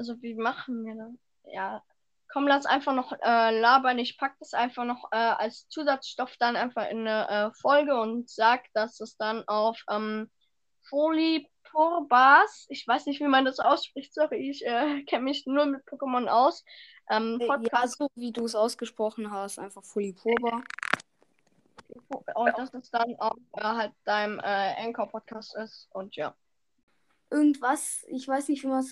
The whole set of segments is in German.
Also wie machen wir das? Ja. Komm, lass einfach noch äh, labern. Ich pack das einfach noch äh, als Zusatzstoff dann einfach in eine äh, Folge und sag, dass es dann auf ähm, Folipurbas, ich weiß nicht, wie man das ausspricht, sorry, ich äh, kenne mich nur mit Pokémon aus. Ähm, Äh, Ja, Podcast so wie du es ausgesprochen hast, einfach Fulipurba. und dass es dann auf äh, halt deinem äh, Anchor-Podcast ist und ja. Irgendwas, ich weiß nicht, wie man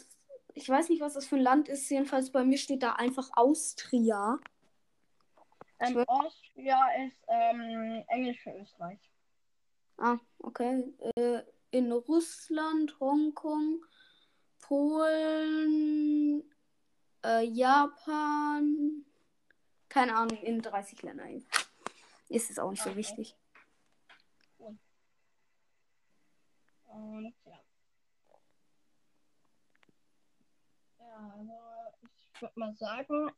ich weiß nicht, was das für ein Land ist. Jedenfalls bei mir steht da einfach Austria. Ähm, Austria ist ähm, Englisch für Österreich. Ah, okay. Äh, in Russland, Hongkong, Polen, äh, Japan, keine Ahnung, in 30 Ländern. Ist es auch nicht so Okay. wichtig. Und ja. Also ich würde mal sagen,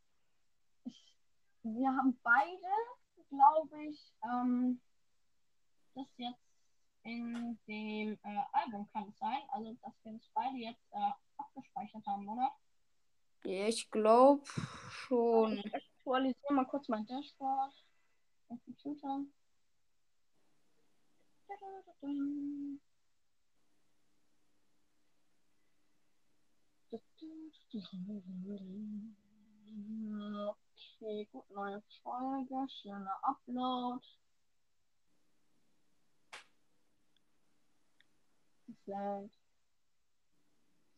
ich, wir haben beide, glaube ich, ähm, das jetzt in dem äh, Album kann es sein, also dass wir das beide jetzt äh, abgespeichert haben, oder? Ich glaube schon. Ich aktualisiere mal kurz mein Dashboard. Mein Computer. Okay, gut, neue Folge, schneller Upload. Lädt.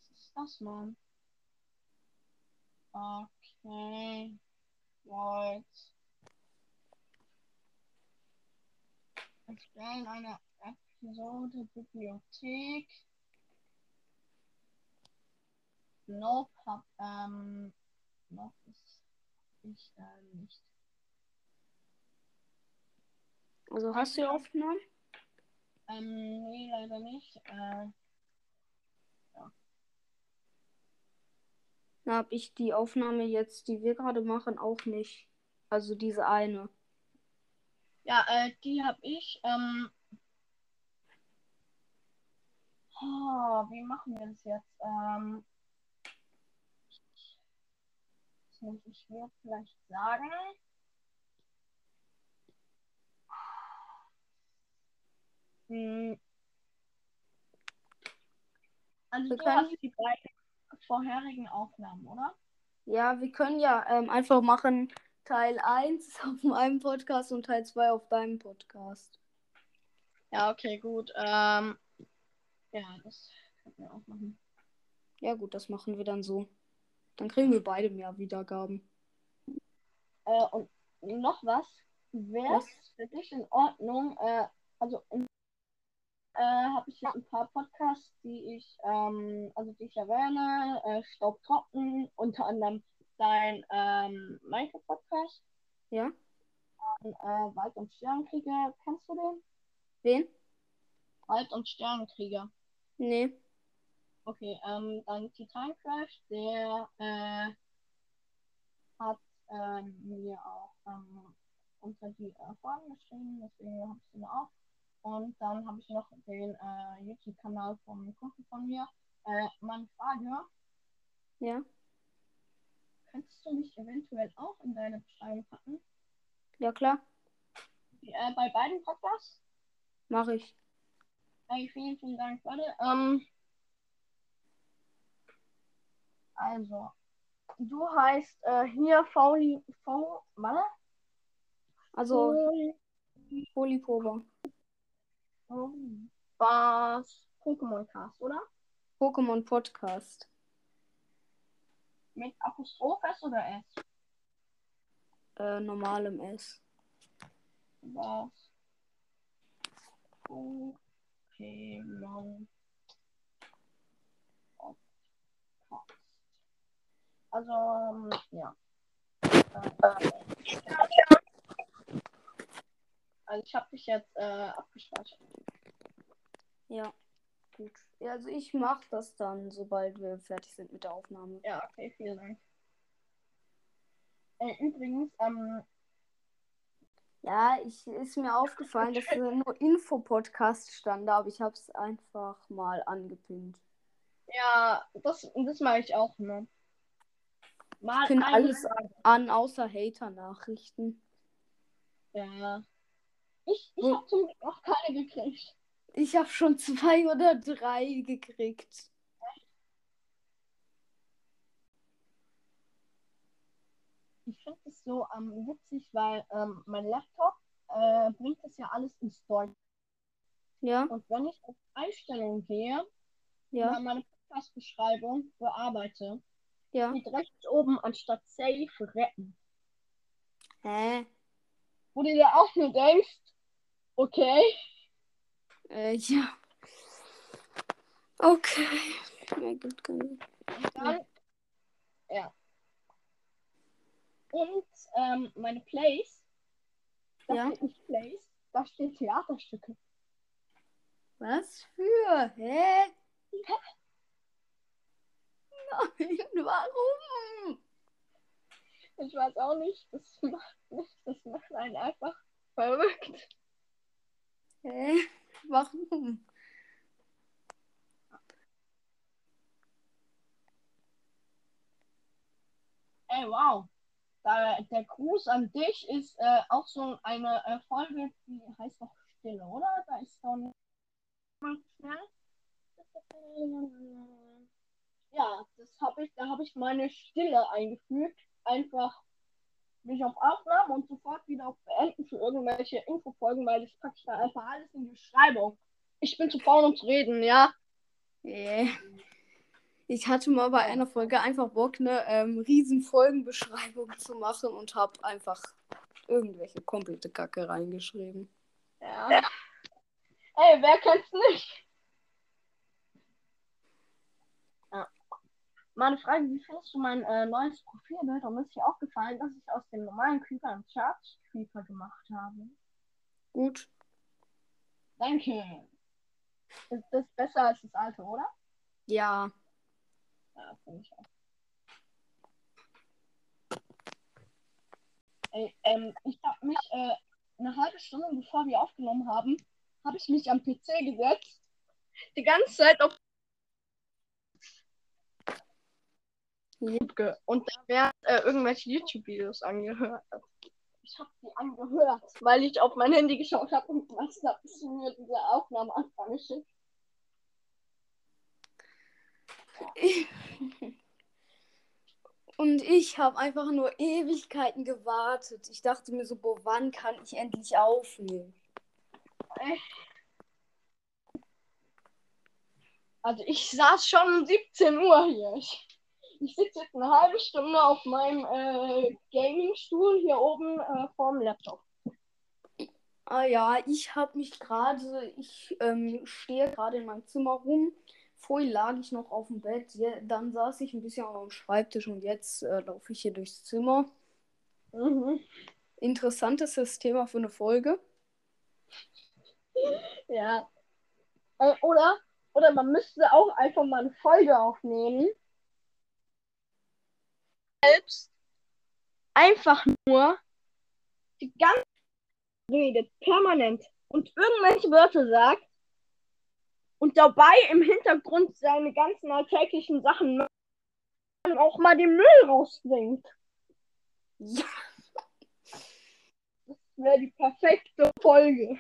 Was ist das, Mann? Okay. Wollt. Erstellen eine Episode Bibliothek. Nope, hab, ähm, Nope ist ich äh, nicht. Also hast du die Aufnahmen? Ähm, nee, leider nicht. Äh, Da habe ich die Aufnahme jetzt, die wir gerade machen, auch nicht. Also diese eine. ja, äh, die hab ich, ähm, oh, wie machen wir das jetzt? Ähm, das muss ich mir vielleicht sagen. Hm. Also Wir du können- hast die beiden vorherigen Aufnahmen, oder? Ja, wir können ja ähm, einfach machen Teil 1 auf meinem Podcast und Teil 2 auf deinem Podcast. Ja, okay, gut. Ähm, ja, das können wir auch machen. Ja gut, das machen wir dann so. Dann kriegen wir beide mehr Wiedergaben. Äh, und noch was. Wäre es für dich in Ordnung? Äh, also in, äh, habe ich jetzt ein paar Podcasts, die ich, ähm, also die ich erwähne. Äh, Staubtrocken, unter anderem dein ähm, Minecraft-Podcast. Ja? Dann, äh, Wald- und Sternenkrieger. Kennst du den? Wen? Wald- und Sternenkrieger. Nee. Okay, ähm, dann Titan Crash, der äh, hat ähm, mir auch ähm, unter die äh, Folgen geschrieben, deswegen habe ich ihn auch. Und dann habe ich noch den äh, YouTube-Kanal vom Kunden von mir. Äh, meine Frage, Ja? könntest du mich eventuell auch in deine Beschreibung packen? Ja klar. Äh, bei beiden Podcasts? Mache ich. Ey, vielen, vielen Dank, warte. Ähm, also, du heißt äh, hier Fauli, V, warte. Also Fauli- Polyprober. Was Pokémon Cast, oder? Pokémon Podcast. Mit Apostroph S oder S? Äh, normalem S. Was? Pokémon Podcast. Also, ähm, ja. Also ich habe dich jetzt äh, abgespeichert. Ja. Gut. Ja, also ich mache das dann, sobald wir fertig sind mit der Aufnahme. Ja, okay, vielen Dank. Äh, übrigens, ähm, Ja, ich ist mir aufgefallen, dass da nur Info-Podcast stand, aber ich habe es einfach mal angepinnt. ja, das, das mache ich auch, ne? Mal eine alles Frage. an, außer Hater-Nachrichten. Ja. Ich, ich habe zum Glück noch keine gekriegt. Ich habe schon zwei oder drei gekriegt. Ich finde es so ähm, witzig, weil ähm, mein Laptop äh, bringt das ja alles ins Deutsch. Ja, Und wenn ich auf Einstellungen gehe, ja, meine Podcast-Beschreibung bearbeite, ja. steht rechts oben anstatt Safe retten. Hä? Wo du dir auch nur denkst, okay, Äh, ja. Okay. Ja, gut, gut. und dann, ja. Und ähm, meine Plays, da Ja. steht nicht Plays, da steht Theaterstücke. Was für? Hä? Nein? Ich weiß auch nicht, das macht nicht, das macht einen einfach verrückt. Hä? Warum? Ey, wow. Da, der Gruß an dich ist äh, auch so eine äh, Folge, die heißt doch Stille, oder? Da ist so ein. Ja, das habe ich, da habe ich meine Stille eingefügt. Einfach mich auf Aufnahme und sofort wieder auf Beenden für irgendwelche Infofolgen, weil das packe ich da einfach alles in die Beschreibung. Ich bin zu faul, um zu reden, ja? Hä? Ich hatte mal bei einer Folge einfach Bock, eine ähm, riesen Folgenbeschreibung zu machen und habe einfach irgendwelche komplette Kacke reingeschrieben. Ja. Ey, wer kennt's nicht? Ja. Mal eine Frage, wie findest du mein äh, neues Profilbild? Und ist dir aufgefallen, dass ich aus dem normalen Creeper einen Charge Creeper gemacht habe? Gut. Danke. Ist das besser als das alte, oder? Ja. Ja, finde ich auch. Ey, ähm, ich habe mich äh, eine halbe Stunde bevor wir aufgenommen haben, habe ich mich am PC gesetzt. Die ganze Zeit auf Ja. und da werden äh, irgendwelche YouTube-Videos angehört. Ich habe die angehört, weil ich auf mein Handy geschaut habe und was da ist mir diese Aufnahme anfangen geschickt. Und ich habe einfach nur Ewigkeiten gewartet. Ich dachte mir so, boah, wann kann ich endlich aufnehmen? Also ich saß schon um 17 Uhr hier. Ich, ich sitze jetzt eine halbe Stunde auf meinem äh, Gaming-Stuhl hier oben äh, vorm Laptop. Ah ja, ich habe mich gerade, ich ähm, stehe gerade in meinem Zimmer rum. Vorhin lag ich noch auf dem Bett, je, dann saß ich ein bisschen am Schreibtisch und jetzt äh, laufe ich hier durchs Zimmer. Mhm. Interessantes Thema für eine Folge. Ja. Äh, oder, oder man müsste auch einfach mal eine Folge aufnehmen. Selbst einfach nur die ganze redet, permanent und irgendwelche Wörter sagt und dabei im Hintergrund seine ganzen alltäglichen Sachen macht und auch mal den Müll rausbringt. Ja. Das wäre die perfekte Folge.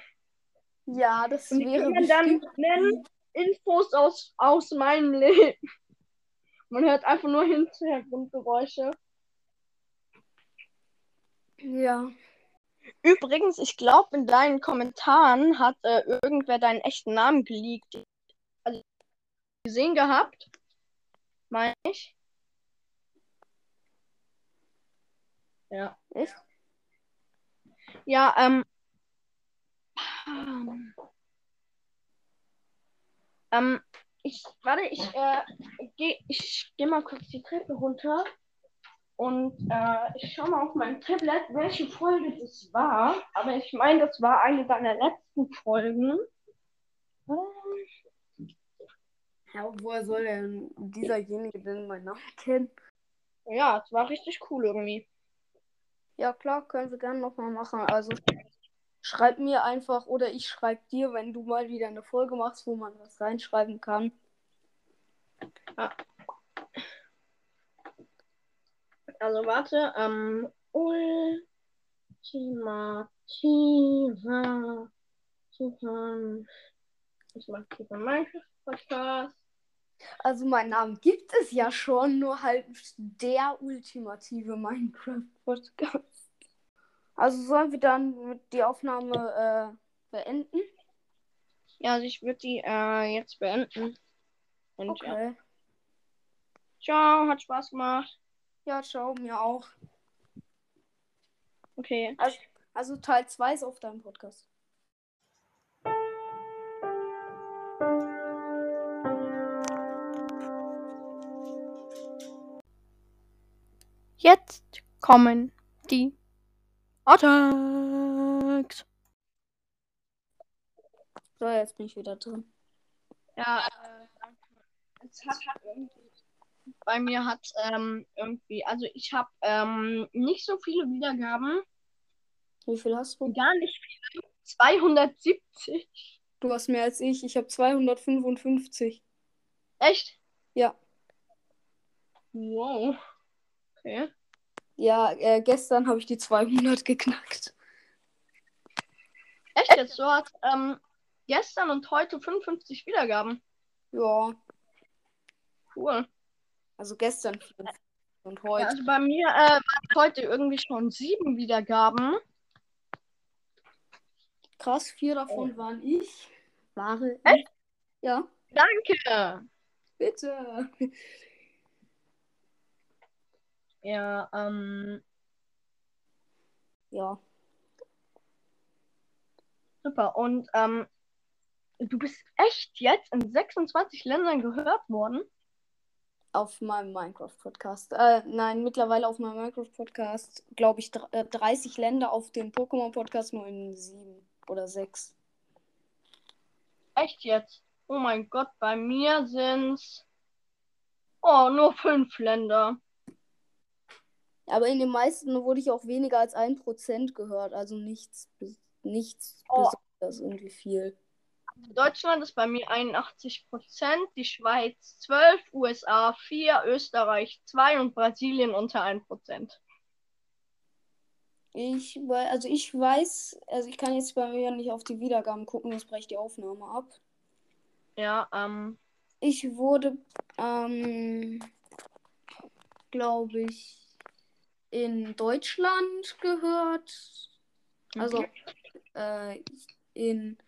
Ja, das Und die wäre kann man dann nennen Infos aus, aus meinem Leben. Man hört einfach nur Hintergrundgeräusche. Ja. Übrigens, ich glaube, in deinen Kommentaren hat äh, irgendwer deinen echten Namen geleakt. Also gesehen gehabt. Meine ich. Ja. Echt? Ja, ähm. Ähm, ich, warte, ich, äh, geh, ich geh mal kurz die Treppe runter und äh, ich schau mal auf mein Tablet, welche Folge das war. Aber ich meine, das war eine deiner letzten Folgen. Ja, woher soll denn dieserjenige denn meinen Namen kennen? Ja, es war richtig cool irgendwie. Ja, klar, können wir gerne nochmal machen. Also schreib mir einfach oder ich schreib dir, wenn du mal wieder eine Folge machst, wo man was reinschreiben kann. Also warte, ähm, ultimative Super. Ultimative Minecraft Podcast. Also meinen Namen gibt es ja schon, nur halt der ultimative Minecraft-Podcast. Also sollen wir dann mit die Aufnahme äh, beenden? Ja, also ich würde die äh, jetzt beenden. Und ja. Okay. Ciao, hat Spaß gemacht. Ja, ciao, mir auch. Okay. Also, also Teil 2 ist auf deinem Podcast. Jetzt kommen die Attacks. So, jetzt bin ich wieder drin. Ja, äh, danke. Es hat irgendwie, bei mir hat ähm, irgendwie, also ich habe ähm, nicht so viele Wiedergaben, Wie viel hast du? gar nicht viele, 270. Du hast mehr als ich. Ich habe 255. Echt? Ja. Wow. Okay. Ja, äh, gestern habe ich die 200 geknackt. Echt jetzt? Du hast ähm, gestern und heute 55 Wiedergaben. Ja, Cool. also gestern 54 und Ja, heute. also bei mir äh, waren heute irgendwie schon sieben Wiedergaben. Krass, vier davon waren ich. Wahre. Echt? Ja, Danke. bitte. Ja, ähm, Ja. super. Und ähm, du bist echt jetzt in 26 Ländern gehört worden? Auf meinem Minecraft-Podcast. Äh, nein, mittlerweile auf meinem Minecraft-Podcast, glaube ich, dr- äh, 30 Länder auf dem Pokémon-Podcast nur in sieben oder sechs. Echt jetzt? Oh mein Gott, bei mir sind's oh nur fünf Länder. Aber in den meisten wurde ich auch weniger als 1% gehört, also nichts, nichts Oh. besonders irgendwie viel. Deutschland ist bei mir 81 Prozent, die Schweiz 12, USA 4, Österreich 2 und Brasilien unter 1 Prozent. Ich, wei- also ich weiß, also ich kann jetzt bei mir nicht auf die Wiedergaben gucken, das brecht die Aufnahme ab. Ja, ähm, Ich wurde, ähm, glaube ich, in Deutschland gehört. Also äh, in